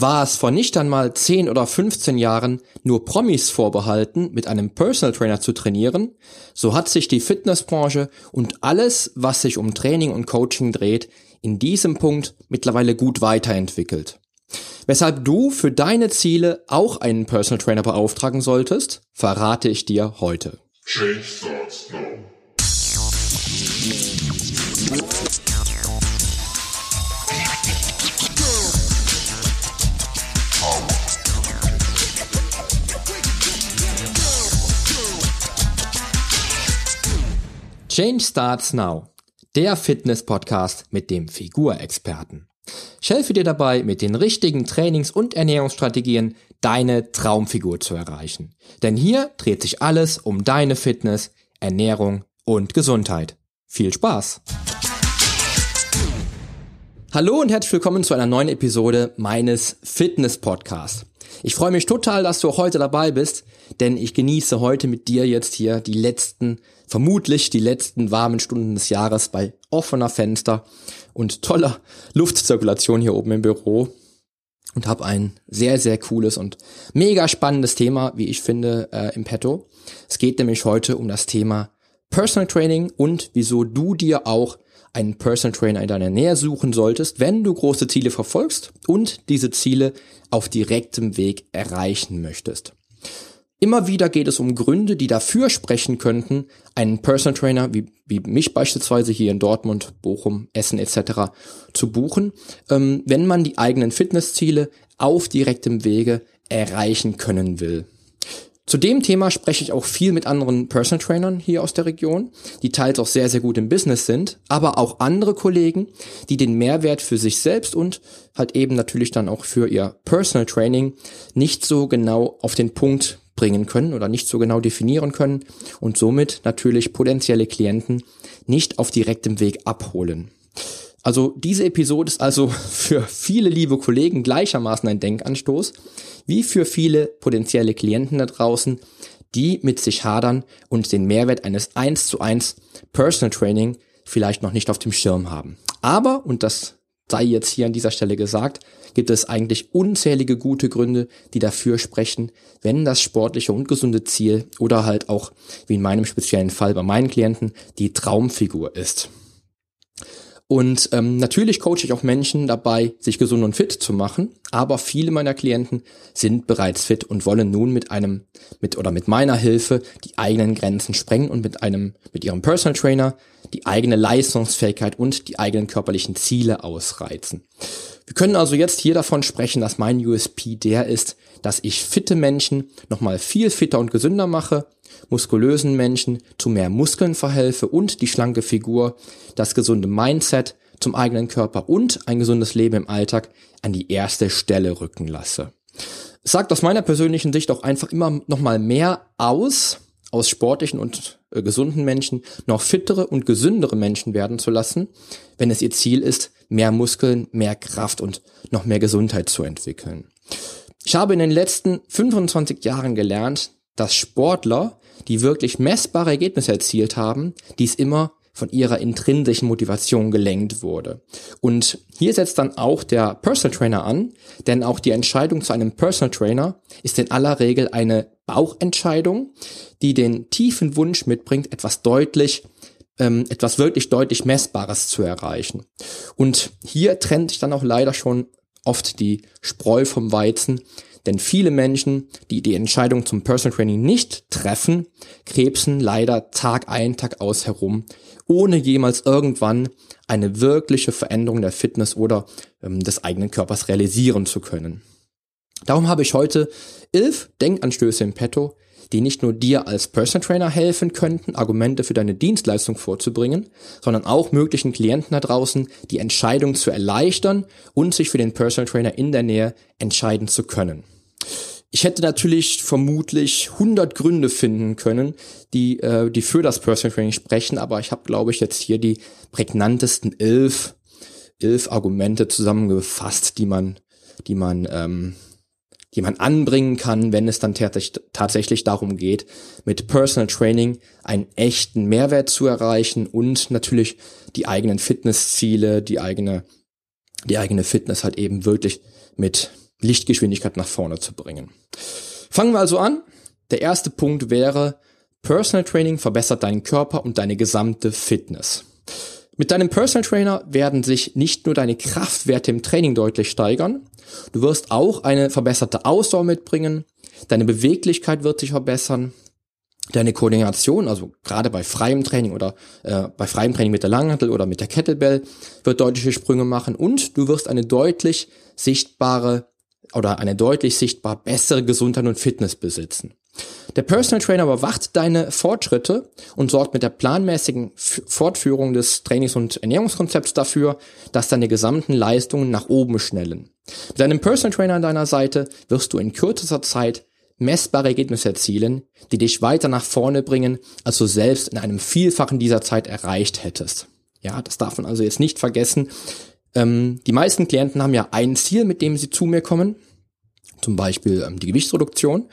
War es vor nicht einmal 10 oder 15 Jahren nur Promis vorbehalten, mit einem Personal Trainer zu trainieren, so hat sich die Fitnessbranche und alles, was sich um Training und Coaching dreht, in diesem Punkt mittlerweile gut weiterentwickelt. Weshalb du für deine Ziele auch einen Personal Trainer beauftragen solltest, verrate ich dir heute. Change starts now. Change Starts Now, der Fitness-Podcast mit dem Figurexperten. Ich helfe dir dabei, mit den richtigen Trainings- und Ernährungsstrategien deine Traumfigur zu erreichen. Denn hier dreht sich alles um deine Fitness, Ernährung und Gesundheit. Viel Spaß! Hallo und herzlich willkommen zu einer neuen Episode meines Fitness-Podcasts. Ich freue mich total, dass du auch heute dabei bist, denn ich genieße heute mit dir jetzt hier die letzten, vermutlich die letzten warmen Stunden des Jahres bei offener Fenster und toller Luftzirkulation hier oben im Büro und habe ein sehr, sehr cooles und mega spannendes Thema, wie ich finde, äh, im Petto. Es geht nämlich heute um das Thema Personal Training und wieso du dir auch einen Personal Trainer in deiner Nähe suchen solltest, wenn du große Ziele verfolgst und diese Ziele auf direktem Weg erreichen möchtest. Immer wieder geht es um Gründe, die dafür sprechen könnten, einen Personal Trainer wie, wie mich beispielsweise hier in Dortmund, Bochum, Essen etc. zu buchen, ähm, wenn man die eigenen Fitnessziele auf direktem Wege erreichen können will. Zu dem Thema spreche ich auch viel mit anderen Personal Trainern hier aus der Region, die teils auch sehr, sehr gut im Business sind, aber auch andere Kollegen, die den Mehrwert für sich selbst und halt eben natürlich dann auch für ihr Personal Training nicht so genau auf den Punkt bringen können oder nicht so genau definieren können und somit natürlich potenzielle Klienten nicht auf direktem Weg abholen. Also diese Episode ist also für viele liebe Kollegen gleichermaßen ein Denkanstoß, wie für viele potenzielle Klienten da draußen, die mit sich hadern und den Mehrwert eines 1 zu 1 Personal Training vielleicht noch nicht auf dem Schirm haben. Aber, und das sei jetzt hier an dieser Stelle gesagt, gibt es eigentlich unzählige gute Gründe, die dafür sprechen, wenn das sportliche und gesunde Ziel oder halt auch, wie in meinem speziellen Fall bei meinen Klienten, die Traumfigur ist. Und ähm, natürlich coache ich auch Menschen dabei, sich gesund und fit zu machen. Aber viele meiner Klienten sind bereits fit und wollen nun mit einem, mit oder mit meiner Hilfe die eigenen Grenzen sprengen und mit einem, mit ihrem Personal Trainer die eigene Leistungsfähigkeit und die eigenen körperlichen Ziele ausreizen. Wir können also jetzt hier davon sprechen, dass mein USP der ist, dass ich fitte Menschen nochmal viel fitter und gesünder mache, muskulösen Menschen zu mehr Muskeln verhelfe und die schlanke Figur, das gesunde Mindset zum eigenen Körper und ein gesundes Leben im Alltag an die erste Stelle rücken lasse. Es sagt aus meiner persönlichen Sicht auch einfach immer nochmal mehr aus, aus sportlichen und äh, gesunden Menschen noch fittere und gesündere Menschen werden zu lassen, wenn es ihr Ziel ist, mehr Muskeln, mehr Kraft und noch mehr Gesundheit zu entwickeln. Ich habe in den letzten 25 Jahren gelernt, dass Sportler, die wirklich messbare Ergebnisse erzielt haben, dies immer von ihrer intrinsischen Motivation gelenkt wurde. Und hier setzt dann auch der Personal Trainer an, denn auch die Entscheidung zu einem Personal Trainer ist in aller Regel eine Bauchentscheidung, die den tiefen Wunsch mitbringt, etwas deutlich ähm, etwas wirklich deutlich Messbares zu erreichen. Und hier trennt sich dann auch leider schon oft die Spreu vom Weizen, denn viele Menschen, die die Entscheidung zum Personal Training nicht treffen, krebsen leider Tag ein, Tag aus herum, ohne jemals irgendwann eine wirkliche Veränderung der Fitness oder ähm, des eigenen Körpers realisieren zu können. Darum habe ich heute elf Denkanstöße im Petto, die nicht nur dir als Personal Trainer helfen könnten, Argumente für deine Dienstleistung vorzubringen, sondern auch möglichen Klienten da draußen die Entscheidung zu erleichtern und sich für den Personal Trainer in der Nähe entscheiden zu können. Ich hätte natürlich vermutlich 100 Gründe finden können, die, äh, die für das Personal Training sprechen, aber ich habe, glaube ich, jetzt hier die prägnantesten elf, elf Argumente zusammengefasst, die man, die man ähm, die man anbringen kann, wenn es dann tatsächlich darum geht, mit Personal Training einen echten Mehrwert zu erreichen und natürlich die eigenen Fitnessziele, die eigene, die eigene Fitness halt eben wirklich mit, Lichtgeschwindigkeit nach vorne zu bringen. Fangen wir also an. Der erste Punkt wäre, Personal Training verbessert deinen Körper und deine gesamte Fitness. Mit deinem Personal Trainer werden sich nicht nur deine Kraftwerte im Training deutlich steigern, du wirst auch eine verbesserte Ausdauer mitbringen, deine Beweglichkeit wird sich verbessern, deine Koordination, also gerade bei freiem Training oder äh, bei freiem Training mit der Langhantel oder mit der Kettlebell, wird deutliche Sprünge machen und du wirst eine deutlich sichtbare oder eine deutlich sichtbar bessere Gesundheit und Fitness besitzen. Der Personal Trainer überwacht deine Fortschritte und sorgt mit der planmäßigen Fortführung des Trainings- und Ernährungskonzepts dafür, dass deine gesamten Leistungen nach oben schnellen. Mit deinem Personal Trainer an deiner Seite wirst du in kürzester Zeit messbare Ergebnisse erzielen, die dich weiter nach vorne bringen, als du selbst in einem Vielfachen dieser Zeit erreicht hättest. Ja, das darf man also jetzt nicht vergessen. Ähm, die meisten Klienten haben ja ein Ziel, mit dem sie zu mir kommen, zum Beispiel ähm, die Gewichtsreduktion.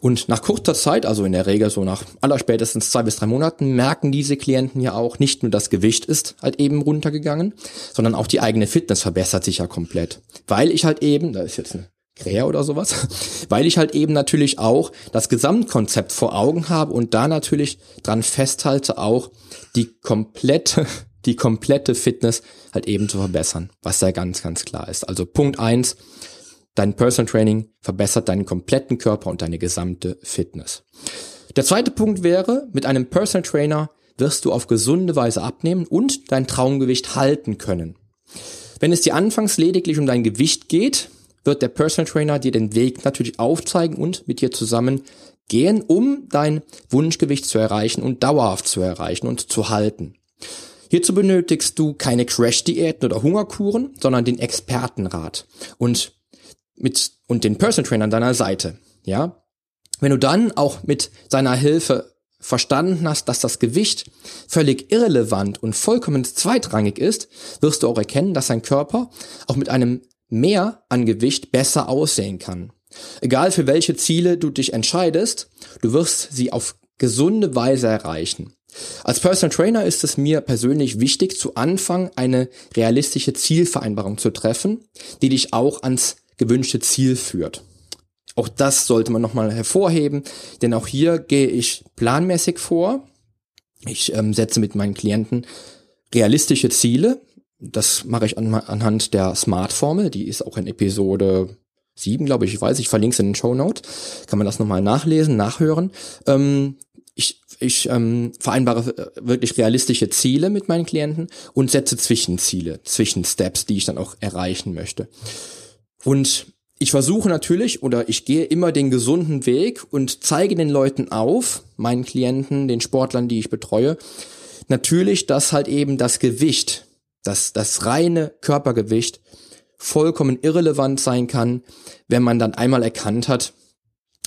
Und nach kurzer Zeit, also in der Regel so nach allerspätestens zwei bis drei Monaten, merken diese Klienten ja auch, nicht nur das Gewicht ist halt eben runtergegangen, sondern auch die eigene Fitness verbessert sich ja komplett. Weil ich halt eben, da ist jetzt eine Krähe oder sowas, weil ich halt eben natürlich auch das Gesamtkonzept vor Augen habe und da natürlich dran festhalte, auch die komplette, die komplette Fitness halt eben zu verbessern, was ja ganz, ganz klar ist. Also Punkt eins Dein Personal Training verbessert deinen kompletten Körper und deine gesamte Fitness. Der zweite Punkt wäre, mit einem Personal Trainer wirst du auf gesunde Weise abnehmen und dein Traumgewicht halten können. Wenn es dir anfangs lediglich um dein Gewicht geht, wird der Personal Trainer dir den Weg natürlich aufzeigen und mit dir zusammen gehen, um dein Wunschgewicht zu erreichen und dauerhaft zu erreichen und zu halten. Hierzu benötigst du keine Crash-Diäten oder Hungerkuren, sondern den Expertenrat. Und mit und den Personal Trainer an deiner Seite, ja? Wenn du dann auch mit seiner Hilfe verstanden hast, dass das Gewicht völlig irrelevant und vollkommen zweitrangig ist, wirst du auch erkennen, dass dein Körper auch mit einem Mehr an Gewicht besser aussehen kann. Egal für welche Ziele du dich entscheidest, du wirst sie auf gesunde Weise erreichen. Als Personal Trainer ist es mir persönlich wichtig, zu Anfang eine realistische Zielvereinbarung zu treffen, die dich auch ans gewünschte Ziel führt. Auch das sollte man nochmal hervorheben, denn auch hier gehe ich planmäßig vor. Ich ähm, setze mit meinen Klienten realistische Ziele. Das mache ich an, anhand der Smart-Formel, die ist auch in Episode 7, glaube ich, ich weiß, ich verlinke es in den Show Notes. Kann man das nochmal nachlesen, nachhören. Ähm, ich ich ähm, vereinbare äh, wirklich realistische Ziele mit meinen Klienten und setze Zwischenziele, Zwischensteps, die ich dann auch erreichen möchte. Und ich versuche natürlich oder ich gehe immer den gesunden Weg und zeige den Leuten auf, meinen Klienten, den Sportlern, die ich betreue, natürlich, dass halt eben das Gewicht, das, das reine Körpergewicht vollkommen irrelevant sein kann, wenn man dann einmal erkannt hat,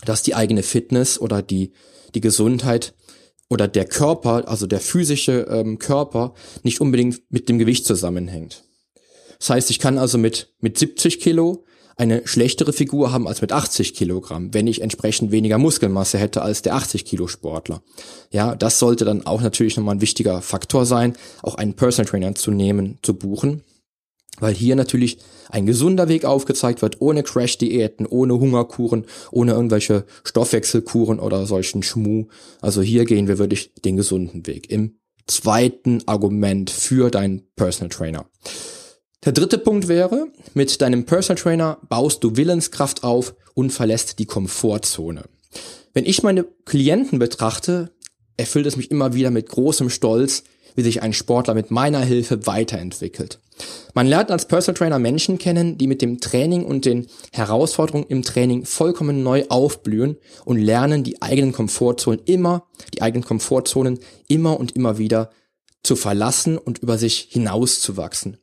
dass die eigene Fitness oder die, die Gesundheit oder der Körper, also der physische ähm, Körper, nicht unbedingt mit dem Gewicht zusammenhängt. Das heißt, ich kann also mit, mit 70 Kilo eine schlechtere Figur haben als mit 80 Kilogramm, wenn ich entsprechend weniger Muskelmasse hätte als der 80 Kilo Sportler. Ja, das sollte dann auch natürlich nochmal ein wichtiger Faktor sein, auch einen Personal Trainer zu nehmen, zu buchen, weil hier natürlich ein gesunder Weg aufgezeigt wird, ohne Crash-Diäten, ohne Hungerkuren, ohne irgendwelche Stoffwechselkuren oder solchen Schmu. Also hier gehen wir wirklich den gesunden Weg im zweiten Argument für deinen Personal Trainer. Der dritte Punkt wäre, mit deinem Personal Trainer baust du Willenskraft auf und verlässt die Komfortzone. Wenn ich meine Klienten betrachte, erfüllt es mich immer wieder mit großem Stolz, wie sich ein Sportler mit meiner Hilfe weiterentwickelt. Man lernt als Personal Trainer Menschen kennen, die mit dem Training und den Herausforderungen im Training vollkommen neu aufblühen und lernen, die eigenen Komfortzonen immer, die eigenen Komfortzonen immer und immer wieder zu verlassen und über sich hinauszuwachsen.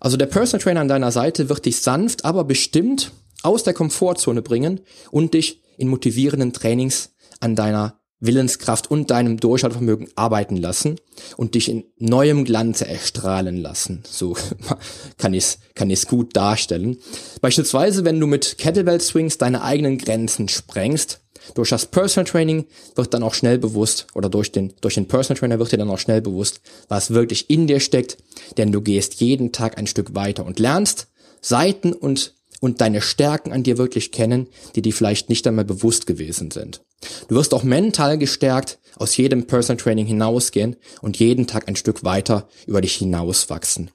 Also der Personal Trainer an deiner Seite wird dich sanft, aber bestimmt aus der Komfortzone bringen und dich in motivierenden Trainings an deiner Willenskraft und deinem Durchhaltevermögen arbeiten lassen und dich in neuem Glanze erstrahlen lassen. So kann ich es kann ich's gut darstellen. Beispielsweise, wenn du mit Kettlebell Swings deine eigenen Grenzen sprengst, durch das Personal Training wird dann auch schnell bewusst, oder durch den, durch den Personal Trainer wird dir dann auch schnell bewusst, was wirklich in dir steckt, denn du gehst jeden Tag ein Stück weiter und lernst Seiten und und deine Stärken an dir wirklich kennen, die dir vielleicht nicht einmal bewusst gewesen sind. Du wirst auch mental gestärkt aus jedem Personal Training hinausgehen und jeden Tag ein Stück weiter über dich hinauswachsen.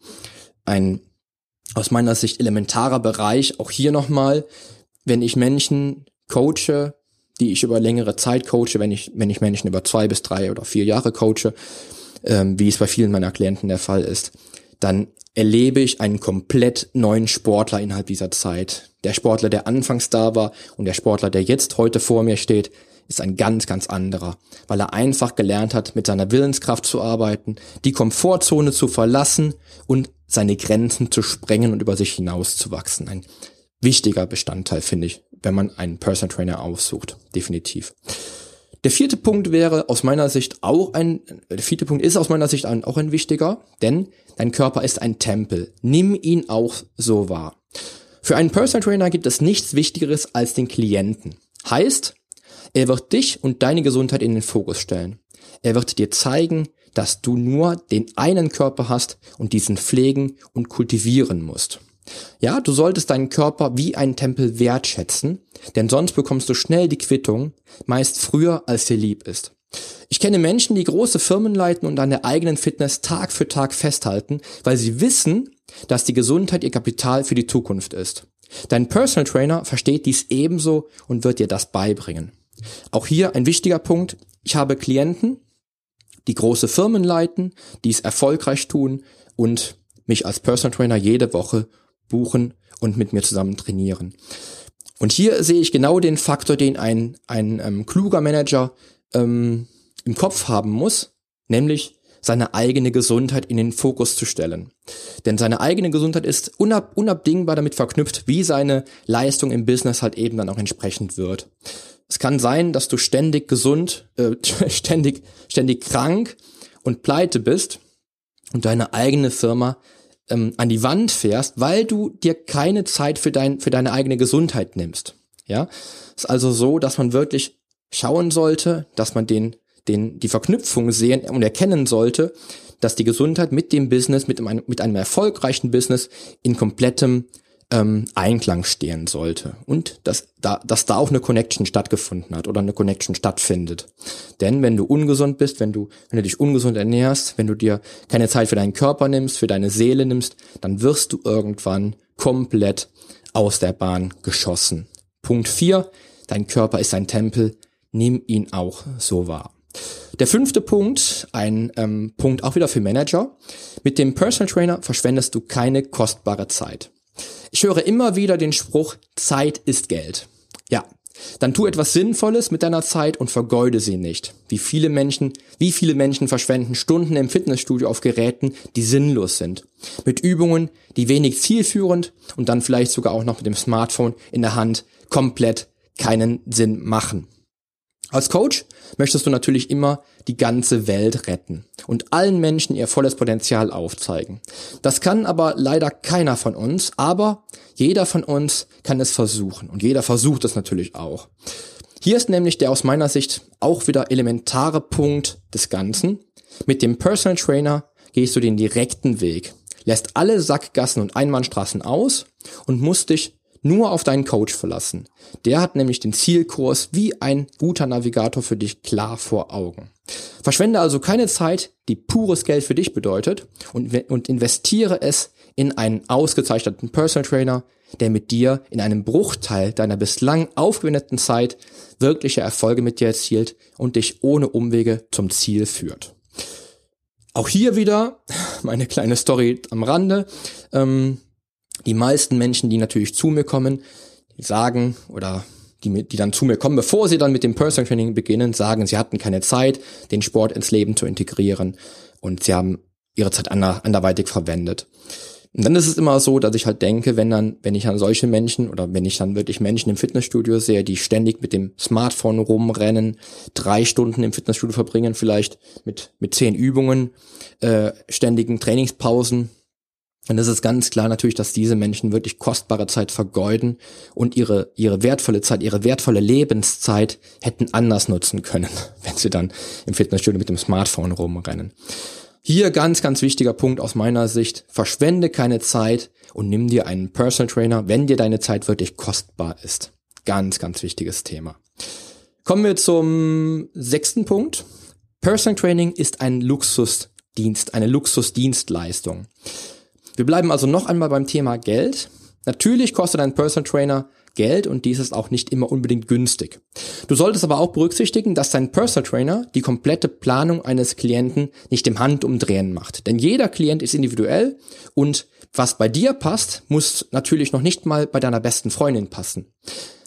Ein aus meiner Sicht elementarer Bereich, auch hier nochmal, wenn ich Menschen coache, die ich über längere Zeit coache, wenn ich, wenn ich Menschen über zwei bis drei oder vier Jahre coache, ähm, wie es bei vielen meiner Klienten der Fall ist, dann erlebe ich einen komplett neuen Sportler innerhalb dieser Zeit. Der Sportler, der anfangs da war und der Sportler, der jetzt heute vor mir steht, ist ein ganz, ganz anderer, weil er einfach gelernt hat, mit seiner Willenskraft zu arbeiten, die Komfortzone zu verlassen und seine Grenzen zu sprengen und über sich hinaus zu wachsen. Ein wichtiger Bestandteil, finde ich, wenn man einen Personal Trainer aussucht. Definitiv. Der vierte Punkt wäre aus meiner Sicht auch ein, der vierte Punkt ist aus meiner Sicht auch ein wichtiger, denn dein Körper ist ein Tempel. Nimm ihn auch so wahr. Für einen Personal Trainer gibt es nichts Wichtigeres als den Klienten. Heißt, er wird dich und deine Gesundheit in den Fokus stellen. Er wird dir zeigen, dass du nur den einen Körper hast und diesen pflegen und kultivieren musst. Ja, du solltest deinen Körper wie einen Tempel wertschätzen, denn sonst bekommst du schnell die Quittung, meist früher als dir lieb ist. Ich kenne Menschen, die große Firmen leiten und an der eigenen Fitness Tag für Tag festhalten, weil sie wissen, dass die Gesundheit ihr Kapital für die Zukunft ist. Dein Personal Trainer versteht dies ebenso und wird dir das beibringen. Auch hier ein wichtiger Punkt. Ich habe Klienten, die große Firmen leiten, die es erfolgreich tun und mich als Personal Trainer jede Woche buchen und mit mir zusammen trainieren. Und hier sehe ich genau den Faktor, den ein, ein ähm, kluger Manager ähm, im Kopf haben muss, nämlich seine eigene Gesundheit in den Fokus zu stellen. Denn seine eigene Gesundheit ist unab unabdingbar damit verknüpft, wie seine Leistung im Business halt eben dann auch entsprechend wird. Es kann sein, dass du ständig gesund, äh, ständig, ständig krank und pleite bist und deine eigene Firma ähm, an die Wand fährst, weil du dir keine Zeit für, dein, für deine eigene Gesundheit nimmst. Ja, ist also so, dass man wirklich schauen sollte, dass man den, den, die Verknüpfung sehen und erkennen sollte, dass die Gesundheit mit dem Business, mit einem, mit einem erfolgreichen Business in komplettem ähm, Einklang stehen sollte und dass da, dass da auch eine Connection stattgefunden hat oder eine Connection stattfindet. Denn wenn du ungesund bist, wenn du, wenn du dich ungesund ernährst, wenn du dir keine Zeit für deinen Körper nimmst, für deine Seele nimmst, dann wirst du irgendwann komplett aus der Bahn geschossen. Punkt vier: Dein Körper ist ein Tempel, nimm ihn auch so wahr. Der fünfte Punkt, ein ähm, Punkt auch wieder für Manager. Mit dem Personal Trainer verschwendest du keine kostbare Zeit. Ich höre immer wieder den Spruch, Zeit ist Geld. Ja, dann tu etwas Sinnvolles mit deiner Zeit und vergeude sie nicht. Wie viele Menschen, wie viele Menschen verschwenden Stunden im Fitnessstudio auf Geräten, die sinnlos sind. Mit Übungen, die wenig zielführend und dann vielleicht sogar auch noch mit dem Smartphone in der Hand komplett keinen Sinn machen. Als Coach möchtest du natürlich immer die ganze Welt retten und allen Menschen ihr volles Potenzial aufzeigen. Das kann aber leider keiner von uns, aber jeder von uns kann es versuchen und jeder versucht es natürlich auch. Hier ist nämlich der aus meiner Sicht auch wieder elementare Punkt des Ganzen. Mit dem Personal Trainer gehst du den direkten Weg, lässt alle Sackgassen und Einbahnstraßen aus und musst dich nur auf deinen Coach verlassen. Der hat nämlich den Zielkurs wie ein guter Navigator für dich klar vor Augen. Verschwende also keine Zeit, die pures Geld für dich bedeutet und, und investiere es in einen ausgezeichneten Personal Trainer, der mit dir in einem Bruchteil deiner bislang aufgewendeten Zeit wirkliche Erfolge mit dir erzielt und dich ohne Umwege zum Ziel führt. Auch hier wieder meine kleine Story am Rande. Ähm, die meisten Menschen, die natürlich zu mir kommen, die sagen oder die, die dann zu mir kommen, bevor sie dann mit dem Personal Training beginnen, sagen, sie hatten keine Zeit, den Sport ins Leben zu integrieren und sie haben ihre Zeit ander, anderweitig verwendet. Und dann ist es immer so, dass ich halt denke, wenn dann, wenn ich an solche Menschen oder wenn ich dann wirklich Menschen im Fitnessstudio sehe, die ständig mit dem Smartphone rumrennen, drei Stunden im Fitnessstudio verbringen, vielleicht mit, mit zehn Übungen, äh, ständigen Trainingspausen, es ist ganz klar natürlich, dass diese Menschen wirklich kostbare Zeit vergeuden und ihre, ihre wertvolle Zeit, ihre wertvolle Lebenszeit hätten anders nutzen können, wenn sie dann im Fitnessstudio mit dem Smartphone rumrennen. Hier ganz, ganz wichtiger Punkt aus meiner Sicht. Verschwende keine Zeit und nimm dir einen Personal Trainer, wenn dir deine Zeit wirklich kostbar ist. Ganz, ganz wichtiges Thema. Kommen wir zum sechsten Punkt. Personal Training ist ein Luxusdienst, eine Luxusdienstleistung. Wir bleiben also noch einmal beim Thema Geld. Natürlich kostet ein Personal Trainer Geld und dies ist auch nicht immer unbedingt günstig. Du solltest aber auch berücksichtigen, dass dein Personal Trainer die komplette Planung eines Klienten nicht im Handumdrehen macht. Denn jeder Klient ist individuell und was bei dir passt, muss natürlich noch nicht mal bei deiner besten Freundin passen.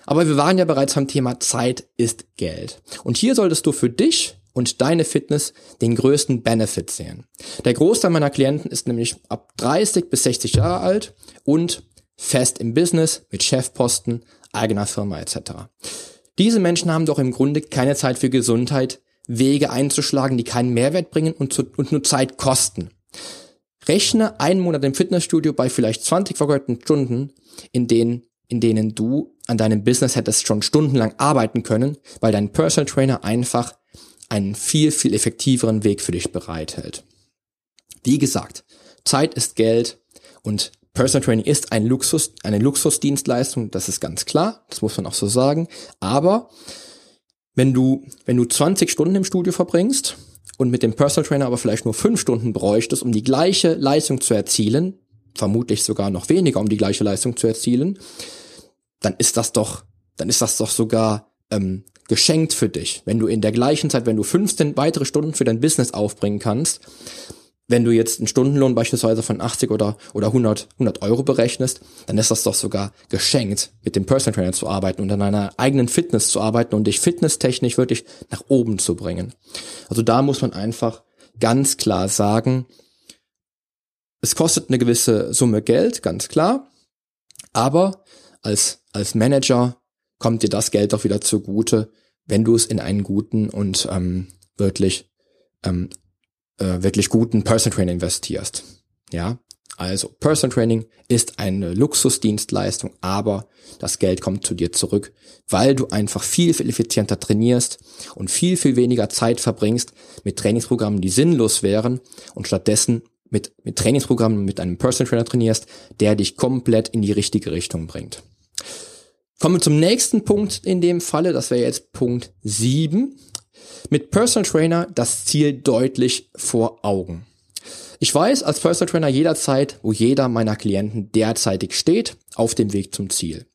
Aber wir waren ja bereits beim Thema Zeit ist Geld. Und hier solltest du für dich und deine Fitness den größten Benefit sehen. Der Großteil meiner Klienten ist nämlich ab 30 bis 60 Jahre alt und fest im Business, mit Chefposten, eigener Firma etc. Diese Menschen haben doch im Grunde keine Zeit für Gesundheit, Wege einzuschlagen, die keinen Mehrwert bringen und, zu, und nur Zeit kosten. Rechne einen Monat im Fitnessstudio bei vielleicht 20 vergeuderten Stunden, in denen, in denen du an deinem Business hättest schon stundenlang arbeiten können, weil dein Personal Trainer einfach einen viel, viel effektiveren Weg für dich bereithält. Wie gesagt, Zeit ist Geld und Personal Training ist ein Luxus, eine Luxusdienstleistung, das ist ganz klar, das muss man auch so sagen. Aber wenn du, wenn du 20 Stunden im Studio verbringst und mit dem Personal Trainer aber vielleicht nur 5 Stunden bräuchtest, um die gleiche Leistung zu erzielen, vermutlich sogar noch weniger, um die gleiche Leistung zu erzielen, dann ist das doch, dann ist das doch sogar ähm, geschenkt für dich. Wenn du in der gleichen Zeit, wenn du 15 weitere Stunden für dein Business aufbringen kannst, wenn du jetzt einen Stundenlohn beispielsweise von 80 oder, oder 100, 100 Euro berechnest, dann ist das doch sogar geschenkt, mit dem Personal Trainer zu arbeiten und an deiner eigenen Fitness zu arbeiten und dich fitnesstechnisch wirklich nach oben zu bringen. Also da muss man einfach ganz klar sagen, es kostet eine gewisse Summe Geld, ganz klar, aber als, als Manager kommt dir das Geld auch wieder zugute, wenn du es in einen guten und ähm, wirklich ähm, äh, wirklich guten Person Training investierst. Ja, also Person Training ist eine Luxusdienstleistung, aber das Geld kommt zu dir zurück, weil du einfach viel, viel effizienter trainierst und viel, viel weniger Zeit verbringst mit Trainingsprogrammen, die sinnlos wären und stattdessen mit, mit Trainingsprogrammen mit einem Person Trainer trainierst, der dich komplett in die richtige Richtung bringt. Kommen wir zum nächsten Punkt in dem Falle, das wäre jetzt Punkt 7. Mit Personal Trainer das Ziel deutlich vor Augen. Ich weiß als Personal Trainer jederzeit, wo jeder meiner Klienten derzeitig steht, auf dem Weg zum Ziel.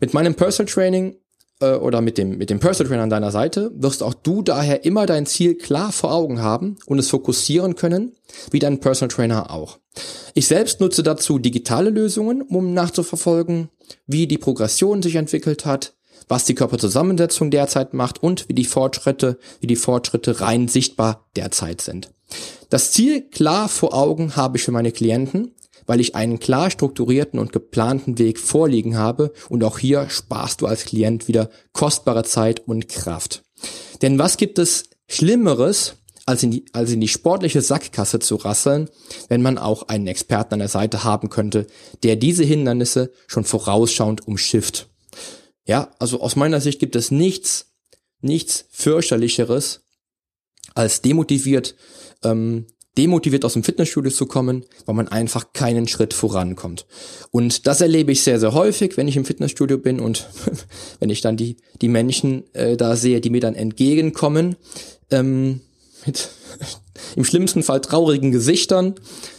Mit meinem Personal Training äh, oder mit dem, mit dem Personal Trainer an deiner Seite wirst auch du daher immer dein Ziel klar vor Augen haben und es fokussieren können, wie dein Personal Trainer auch. Ich selbst nutze dazu digitale Lösungen, um nachzuverfolgen, wie die Progression sich entwickelt hat, was die Körperzusammensetzung derzeit macht und wie die Fortschritte, wie die Fortschritte rein sichtbar derzeit sind. Das Ziel klar vor Augen habe ich für meine Klienten, weil ich einen klar strukturierten und geplanten Weg vorliegen habe und auch hier sparst du als Klient wieder kostbare Zeit und Kraft. Denn was gibt es Schlimmeres, als in, die, als in die sportliche Sackkasse zu rasseln, wenn man auch einen Experten an der Seite haben könnte, der diese Hindernisse schon vorausschauend umschifft. Ja, also aus meiner Sicht gibt es nichts, nichts fürchterlicheres, als demotiviert, ähm, demotiviert aus dem Fitnessstudio zu kommen, weil man einfach keinen Schritt vorankommt. Und das erlebe ich sehr, sehr häufig, wenn ich im Fitnessstudio bin und wenn ich dann die, die Menschen äh, da sehe, die mir dann entgegenkommen, ähm, mit im schlimmsten Fall traurigen Gesichtern.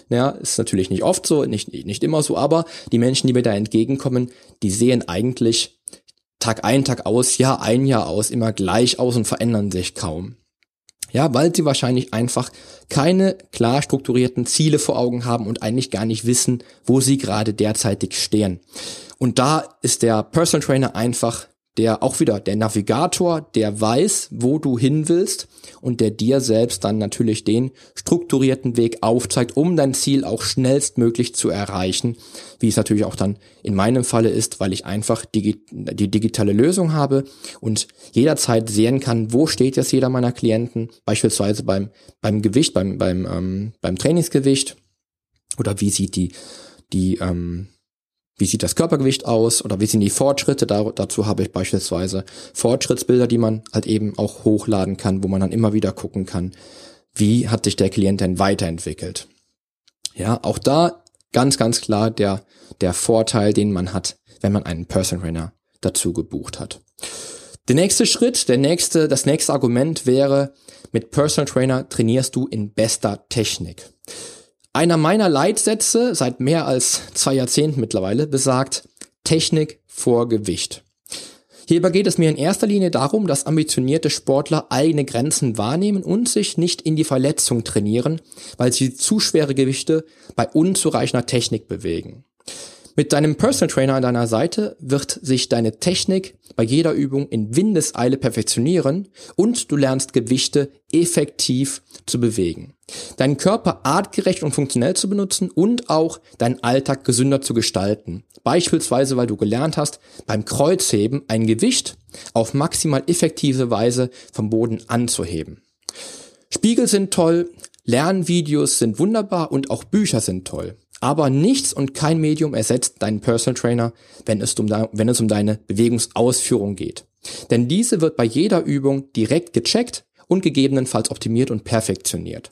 Ja, ist natürlich nicht oft so, nicht, nicht immer so, aber die Menschen, die mir da entgegenkommen, die sehen eigentlich Tag ein, Tag aus, Jahr ein, Jahr aus immer gleich aus und verändern sich kaum. Ja, weil sie wahrscheinlich einfach keine klar strukturierten Ziele vor Augen haben und eigentlich gar nicht wissen, wo sie gerade derzeitig stehen. Und da ist der Personal Trainer einfach der auch wieder der Navigator, der weiß, wo du hin willst und der dir selbst dann natürlich den strukturierten Weg aufzeigt, um dein Ziel auch schnellstmöglich zu erreichen, wie es natürlich auch dann in meinem Falle ist, weil ich einfach die, die digitale Lösung habe und jederzeit sehen kann, wo steht jetzt jeder meiner Klienten, beispielsweise beim, beim Gewicht, beim, beim, ähm, beim Trainingsgewicht oder wie sieht die, die, ähm, wie sieht das Körpergewicht aus oder wie sind die Fortschritte? Da, dazu habe ich beispielsweise Fortschrittsbilder, die man halt eben auch hochladen kann, wo man dann immer wieder gucken kann, wie hat sich der Klient denn weiterentwickelt. Ja, auch da ganz, ganz klar der, der Vorteil, den man hat, wenn man einen Person Trainer dazu gebucht hat. Der nächste Schritt, der nächste, das nächste Argument wäre, mit Personal Trainer trainierst du in bester Technik. Einer meiner Leitsätze seit mehr als zwei Jahrzehnten mittlerweile besagt Technik vor Gewicht. Hierbei geht es mir in erster Linie darum, dass ambitionierte Sportler eigene Grenzen wahrnehmen und sich nicht in die Verletzung trainieren, weil sie zu schwere Gewichte bei unzureichender Technik bewegen. Mit deinem Personal Trainer an deiner Seite wird sich deine Technik bei jeder Übung in Windeseile perfektionieren und du lernst Gewichte effektiv zu bewegen. Deinen Körper artgerecht und funktionell zu benutzen und auch deinen Alltag gesünder zu gestalten. Beispielsweise, weil du gelernt hast, beim Kreuzheben ein Gewicht auf maximal effektive Weise vom Boden anzuheben. Spiegel sind toll, Lernvideos sind wunderbar und auch Bücher sind toll. Aber nichts und kein Medium ersetzt deinen Personal Trainer, wenn es um, wenn es um deine Bewegungsausführung geht. Denn diese wird bei jeder Übung direkt gecheckt und gegebenenfalls optimiert und perfektioniert.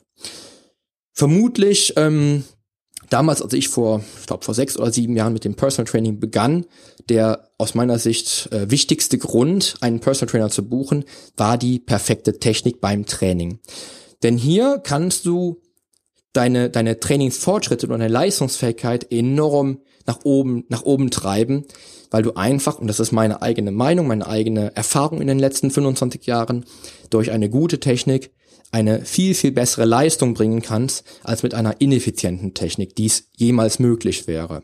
Vermutlich, ähm, damals, als ich vor, ich glaube vor sechs oder sieben Jahren mit dem Personal Training begann, der aus meiner Sicht äh, wichtigste Grund, einen Personal Trainer zu buchen, war die perfekte Technik beim Training. Denn hier kannst du deine, deine Trainingsfortschritte und deine Leistungsfähigkeit enorm nach oben, nach oben treiben, weil du einfach, und das ist meine eigene Meinung, meine eigene Erfahrung in den letzten 25 Jahren, durch eine gute Technik eine viel, viel bessere Leistung bringen kannst, als mit einer ineffizienten Technik, die es jemals möglich wäre.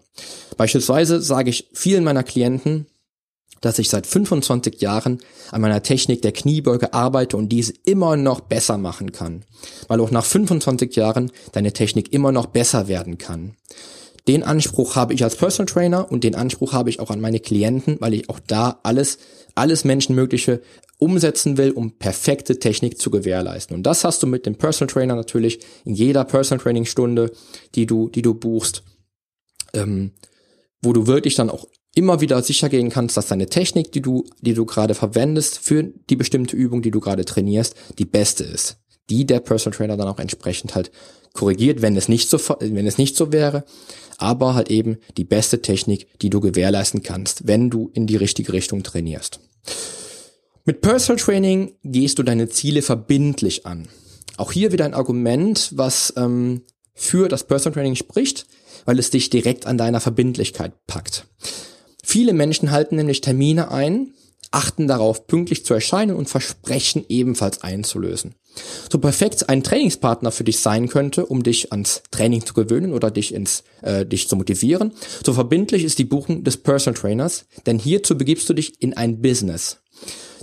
Beispielsweise sage ich vielen meiner Klienten, dass ich seit 25 Jahren an meiner Technik der Kniebeuge arbeite und diese immer noch besser machen kann. Weil auch nach 25 Jahren deine Technik immer noch besser werden kann. Den Anspruch habe ich als Personal Trainer und den Anspruch habe ich auch an meine Klienten, weil ich auch da alles, alles Menschenmögliche umsetzen will, um perfekte Technik zu gewährleisten. Und das hast du mit dem Personal Trainer natürlich in jeder Personal Training Stunde, die du, die du buchst, ähm, wo du wirklich dann auch immer wieder sicher gehen kannst, dass deine Technik, die du, die du gerade verwendest für die bestimmte Übung, die du gerade trainierst, die beste ist. Die der Personal Trainer dann auch entsprechend halt korrigiert, wenn es nicht so, wenn es nicht so wäre, aber halt eben die beste Technik, die du gewährleisten kannst, wenn du in die richtige Richtung trainierst. Mit Personal Training gehst du deine Ziele verbindlich an. Auch hier wieder ein Argument, was ähm, für das Personal Training spricht, weil es dich direkt an deiner Verbindlichkeit packt. Viele Menschen halten nämlich Termine ein, achten darauf, pünktlich zu erscheinen und versprechen ebenfalls einzulösen. So perfekt ein Trainingspartner für dich sein könnte, um dich ans Training zu gewöhnen oder dich ins äh, dich zu motivieren, so verbindlich ist die Buchung des Personal Trainers, denn hierzu begibst du dich in ein Business.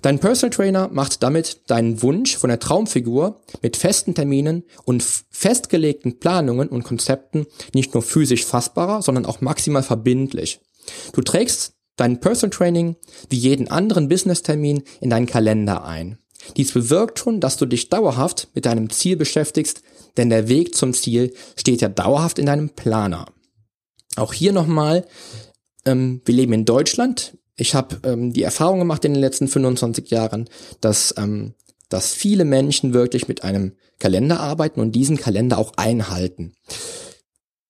Dein Personal Trainer macht damit deinen Wunsch von der Traumfigur mit festen Terminen und festgelegten Planungen und Konzepten nicht nur physisch fassbarer, sondern auch maximal verbindlich. Du trägst dein Personal Training wie jeden anderen Business-Termin in deinen Kalender ein. Dies bewirkt schon, dass du dich dauerhaft mit deinem Ziel beschäftigst, denn der Weg zum Ziel steht ja dauerhaft in deinem Planer. Auch hier nochmal, ähm, wir leben in Deutschland. Ich habe ähm, die Erfahrung gemacht in den letzten 25 Jahren, dass, ähm, dass viele Menschen wirklich mit einem Kalender arbeiten und diesen Kalender auch einhalten.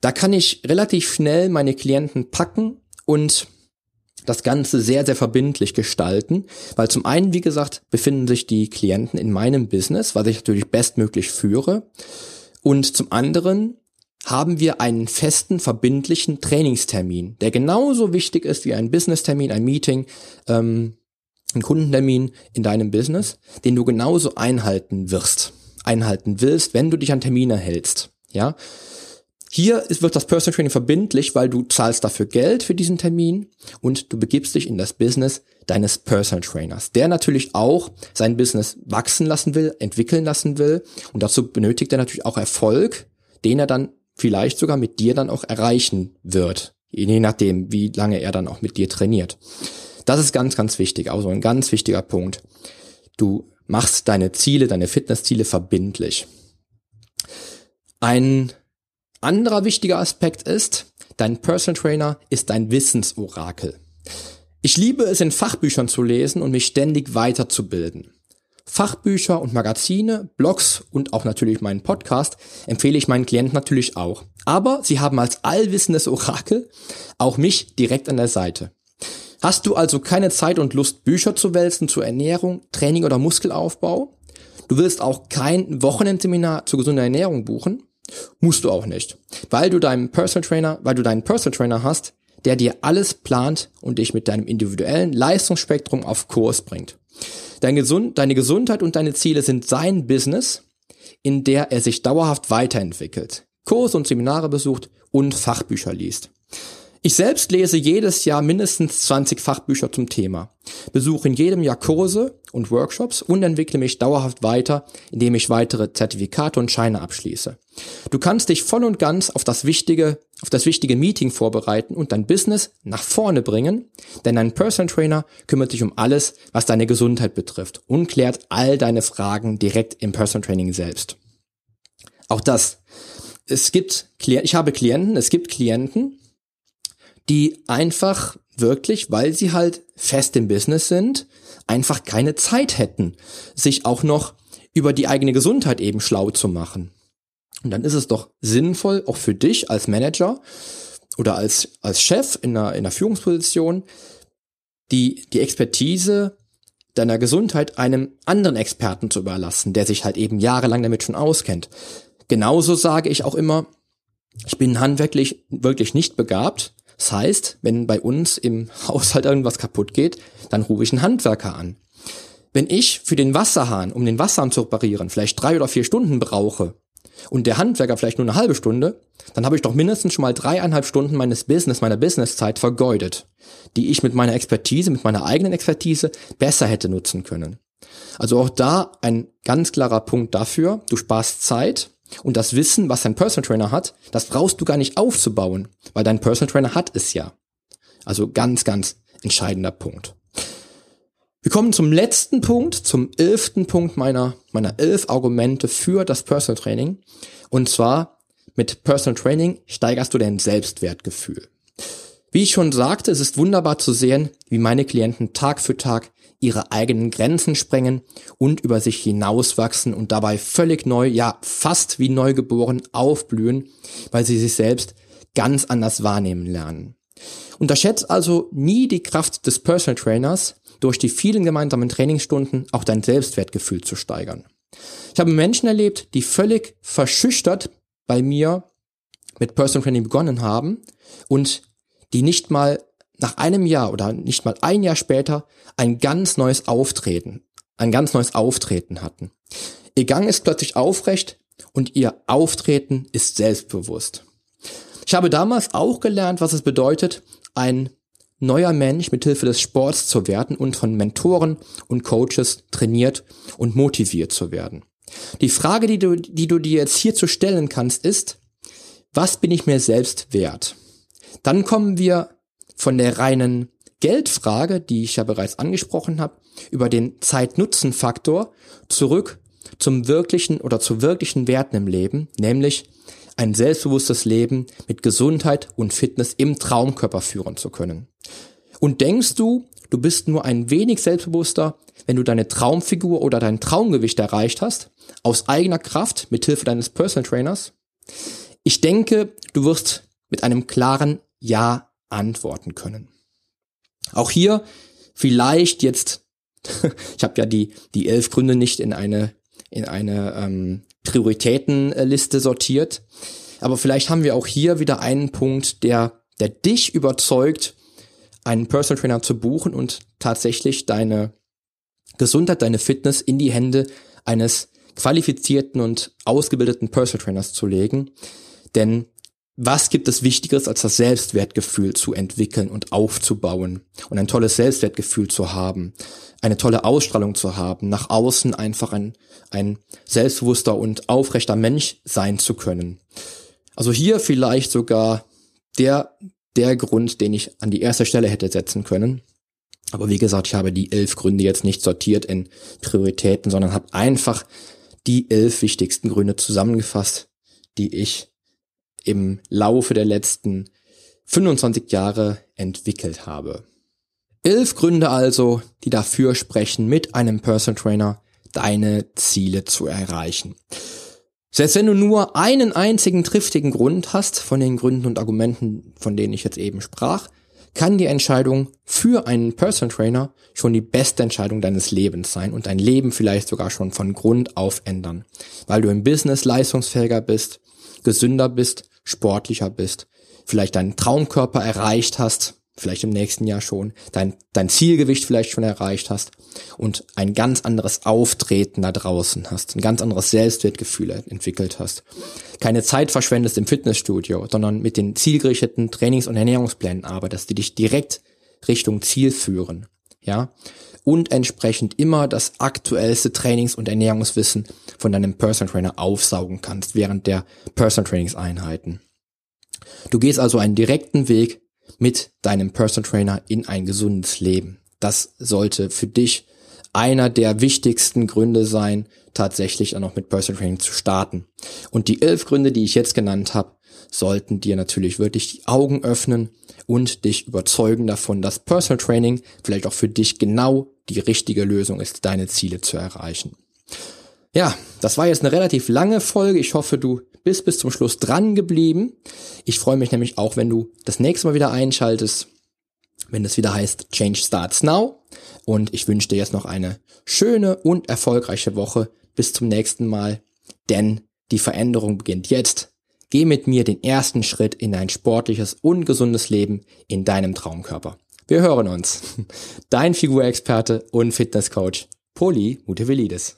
Da kann ich relativ schnell meine Klienten packen und das Ganze sehr, sehr verbindlich gestalten, weil zum einen, wie gesagt, befinden sich die Klienten in meinem Business, was ich natürlich bestmöglich führe, und zum anderen haben wir einen festen, verbindlichen Trainingstermin, der genauso wichtig ist wie ein Business-Termin, ein Meeting, ähm, ein Kundentermin in deinem Business, den du genauso einhalten wirst, einhalten willst, wenn du dich an Termine hältst. Ja, hier wird das Personal Training verbindlich, weil du zahlst dafür Geld für diesen Termin und du begibst dich in das Business deines Personal Trainers, der natürlich auch sein Business wachsen lassen will, entwickeln lassen will und dazu benötigt er natürlich auch Erfolg, den er dann vielleicht sogar mit dir dann auch erreichen wird, je nachdem, wie lange er dann auch mit dir trainiert. Das ist ganz, ganz wichtig, also ein ganz wichtiger Punkt. Du machst deine Ziele, deine Fitnessziele verbindlich. Ein anderer wichtiger Aspekt ist, dein Personal Trainer ist dein Wissensorakel. Ich liebe es, in Fachbüchern zu lesen und mich ständig weiterzubilden. Fachbücher und Magazine, Blogs und auch natürlich meinen Podcast empfehle ich meinen Klienten natürlich auch. Aber sie haben als allwissendes Orakel auch mich direkt an der Seite. Hast du also keine Zeit und Lust, Bücher zu wälzen zur Ernährung, Training oder Muskelaufbau? Du willst auch kein Wochenendseminar zur gesunden Ernährung buchen? Musst du auch nicht. Weil du deinen Personal Trainer, weil du deinen Personal Trainer hast, der dir alles plant und dich mit deinem individuellen Leistungsspektrum auf Kurs bringt. Dein Gesund, deine Gesundheit und deine Ziele sind sein Business, in der er sich dauerhaft weiterentwickelt, Kurse und Seminare besucht und Fachbücher liest. Ich selbst lese jedes Jahr mindestens 20 Fachbücher zum Thema, besuche in jedem Jahr Kurse und Workshops und entwickle mich dauerhaft weiter, indem ich weitere Zertifikate und Scheine abschließe. Du kannst dich voll und ganz auf das wichtige, auf das wichtige Meeting vorbereiten und dein Business nach vorne bringen, denn ein Personal Trainer kümmert sich um alles, was deine Gesundheit betrifft und klärt all deine Fragen direkt im Personal Training selbst. Auch das. Es gibt, ich habe Klienten, es gibt Klienten, die einfach wirklich, weil sie halt fest im Business sind, einfach keine Zeit hätten, sich auch noch über die eigene Gesundheit eben schlau zu machen. Und dann ist es doch sinnvoll, auch für dich als Manager oder als, als Chef in einer, in einer Führungsposition, die, die Expertise deiner Gesundheit einem anderen Experten zu überlassen, der sich halt eben jahrelang damit schon auskennt. Genauso sage ich auch immer, ich bin handwerklich wirklich nicht begabt, das heißt, wenn bei uns im Haushalt irgendwas kaputt geht, dann rufe ich einen Handwerker an. Wenn ich für den Wasserhahn, um den Wasserhahn zu reparieren, vielleicht drei oder vier Stunden brauche und der Handwerker vielleicht nur eine halbe Stunde, dann habe ich doch mindestens schon mal dreieinhalb Stunden meines Business, meiner Businesszeit vergeudet, die ich mit meiner Expertise, mit meiner eigenen Expertise besser hätte nutzen können. Also auch da ein ganz klarer Punkt dafür, du sparst Zeit, und das Wissen, was dein Personal Trainer hat, das brauchst du gar nicht aufzubauen, weil dein Personal Trainer hat es ja. Also ganz, ganz entscheidender Punkt. Wir kommen zum letzten Punkt, zum elften Punkt meiner, meiner elf Argumente für das Personal Training. Und zwar mit Personal Training steigerst du dein Selbstwertgefühl. Wie ich schon sagte, es ist wunderbar zu sehen, wie meine Klienten Tag für Tag ihre eigenen Grenzen sprengen und über sich hinauswachsen und dabei völlig neu, ja fast wie neugeboren aufblühen, weil sie sich selbst ganz anders wahrnehmen lernen. Unterschätzt also nie die Kraft des Personal Trainers, durch die vielen gemeinsamen Trainingsstunden auch dein Selbstwertgefühl zu steigern. Ich habe Menschen erlebt, die völlig verschüchtert bei mir mit Personal Training begonnen haben und die nicht mal nach einem Jahr oder nicht mal ein Jahr später ein ganz neues Auftreten, ein ganz neues Auftreten hatten. Ihr Gang ist plötzlich aufrecht und ihr Auftreten ist selbstbewusst. Ich habe damals auch gelernt, was es bedeutet, ein neuer Mensch mit Hilfe des Sports zu werden und von Mentoren und Coaches trainiert und motiviert zu werden. Die Frage, die du, die du dir jetzt hierzu stellen kannst, ist, was bin ich mir selbst wert? Dann kommen wir von der reinen Geldfrage, die ich ja bereits angesprochen habe, über den Zeit-Nutzen-Faktor zurück zum wirklichen oder zu wirklichen Werten im Leben, nämlich ein selbstbewusstes Leben mit Gesundheit und Fitness im Traumkörper führen zu können. Und denkst du, du bist nur ein wenig selbstbewusster, wenn du deine Traumfigur oder dein Traumgewicht erreicht hast, aus eigener Kraft mit Hilfe deines Personal Trainers? Ich denke, du wirst mit einem klaren Ja antworten können. Auch hier vielleicht jetzt, ich habe ja die, die elf Gründe nicht in eine, in eine ähm, Prioritätenliste sortiert, aber vielleicht haben wir auch hier wieder einen Punkt, der, der dich überzeugt, einen Personal Trainer zu buchen und tatsächlich deine Gesundheit, deine Fitness in die Hände eines qualifizierten und ausgebildeten Personal Trainers zu legen. Denn was gibt es Wichtigeres, als das Selbstwertgefühl zu entwickeln und aufzubauen und ein tolles Selbstwertgefühl zu haben, eine tolle Ausstrahlung zu haben, nach außen einfach ein, ein selbstbewusster und aufrechter Mensch sein zu können. Also hier vielleicht sogar der, der Grund, den ich an die erste Stelle hätte setzen können. Aber wie gesagt, ich habe die elf Gründe jetzt nicht sortiert in Prioritäten, sondern habe einfach die elf wichtigsten Gründe zusammengefasst, die ich im Laufe der letzten 25 Jahre entwickelt habe. Elf Gründe also, die dafür sprechen, mit einem Personal Trainer deine Ziele zu erreichen. Selbst wenn du nur einen einzigen triftigen Grund hast von den Gründen und Argumenten, von denen ich jetzt eben sprach, kann die Entscheidung für einen Personal Trainer schon die beste Entscheidung deines Lebens sein und dein Leben vielleicht sogar schon von Grund auf ändern, weil du im Business leistungsfähiger bist, gesünder bist, sportlicher bist, vielleicht deinen Traumkörper erreicht hast, vielleicht im nächsten Jahr schon, dein, dein Zielgewicht vielleicht schon erreicht hast und ein ganz anderes Auftreten da draußen hast, ein ganz anderes Selbstwertgefühl entwickelt hast. Keine Zeit verschwendest im Fitnessstudio, sondern mit den zielgerichteten Trainings- und Ernährungsplänen arbeitest, die dich direkt Richtung Ziel führen. Ja, und entsprechend immer das aktuellste Trainings- und Ernährungswissen von deinem Personal Trainer aufsaugen kannst während der Personal Trainingseinheiten. Du gehst also einen direkten Weg mit deinem Personal Trainer in ein gesundes Leben. Das sollte für dich einer der wichtigsten Gründe sein, tatsächlich dann auch mit Personal Training zu starten. Und die elf Gründe, die ich jetzt genannt habe, sollten dir natürlich wirklich die Augen öffnen und dich überzeugen davon, dass Personal Training vielleicht auch für dich genau die richtige Lösung ist, deine Ziele zu erreichen. Ja, das war jetzt eine relativ lange Folge. Ich hoffe, du bist bis zum Schluss dran geblieben. Ich freue mich nämlich auch, wenn du das nächste Mal wieder einschaltest, wenn es wieder heißt Change Starts Now. Und ich wünsche dir jetzt noch eine schöne und erfolgreiche Woche. Bis zum nächsten Mal, denn die Veränderung beginnt jetzt. Geh mit mir den ersten Schritt in ein sportliches und gesundes Leben in deinem Traumkörper. Wir hören uns. Dein Figurexperte und Fitnesscoach Poli Mutevelidis.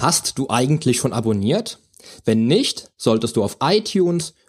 Hast du eigentlich schon abonniert? Wenn nicht, solltest du auf iTunes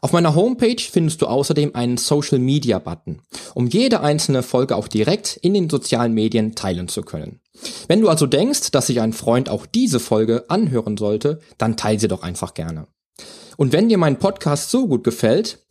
Auf meiner Homepage findest du außerdem einen Social Media Button, um jede einzelne Folge auch direkt in den sozialen Medien teilen zu können. Wenn du also denkst, dass sich ein Freund auch diese Folge anhören sollte, dann teile sie doch einfach gerne. Und wenn dir mein Podcast so gut gefällt,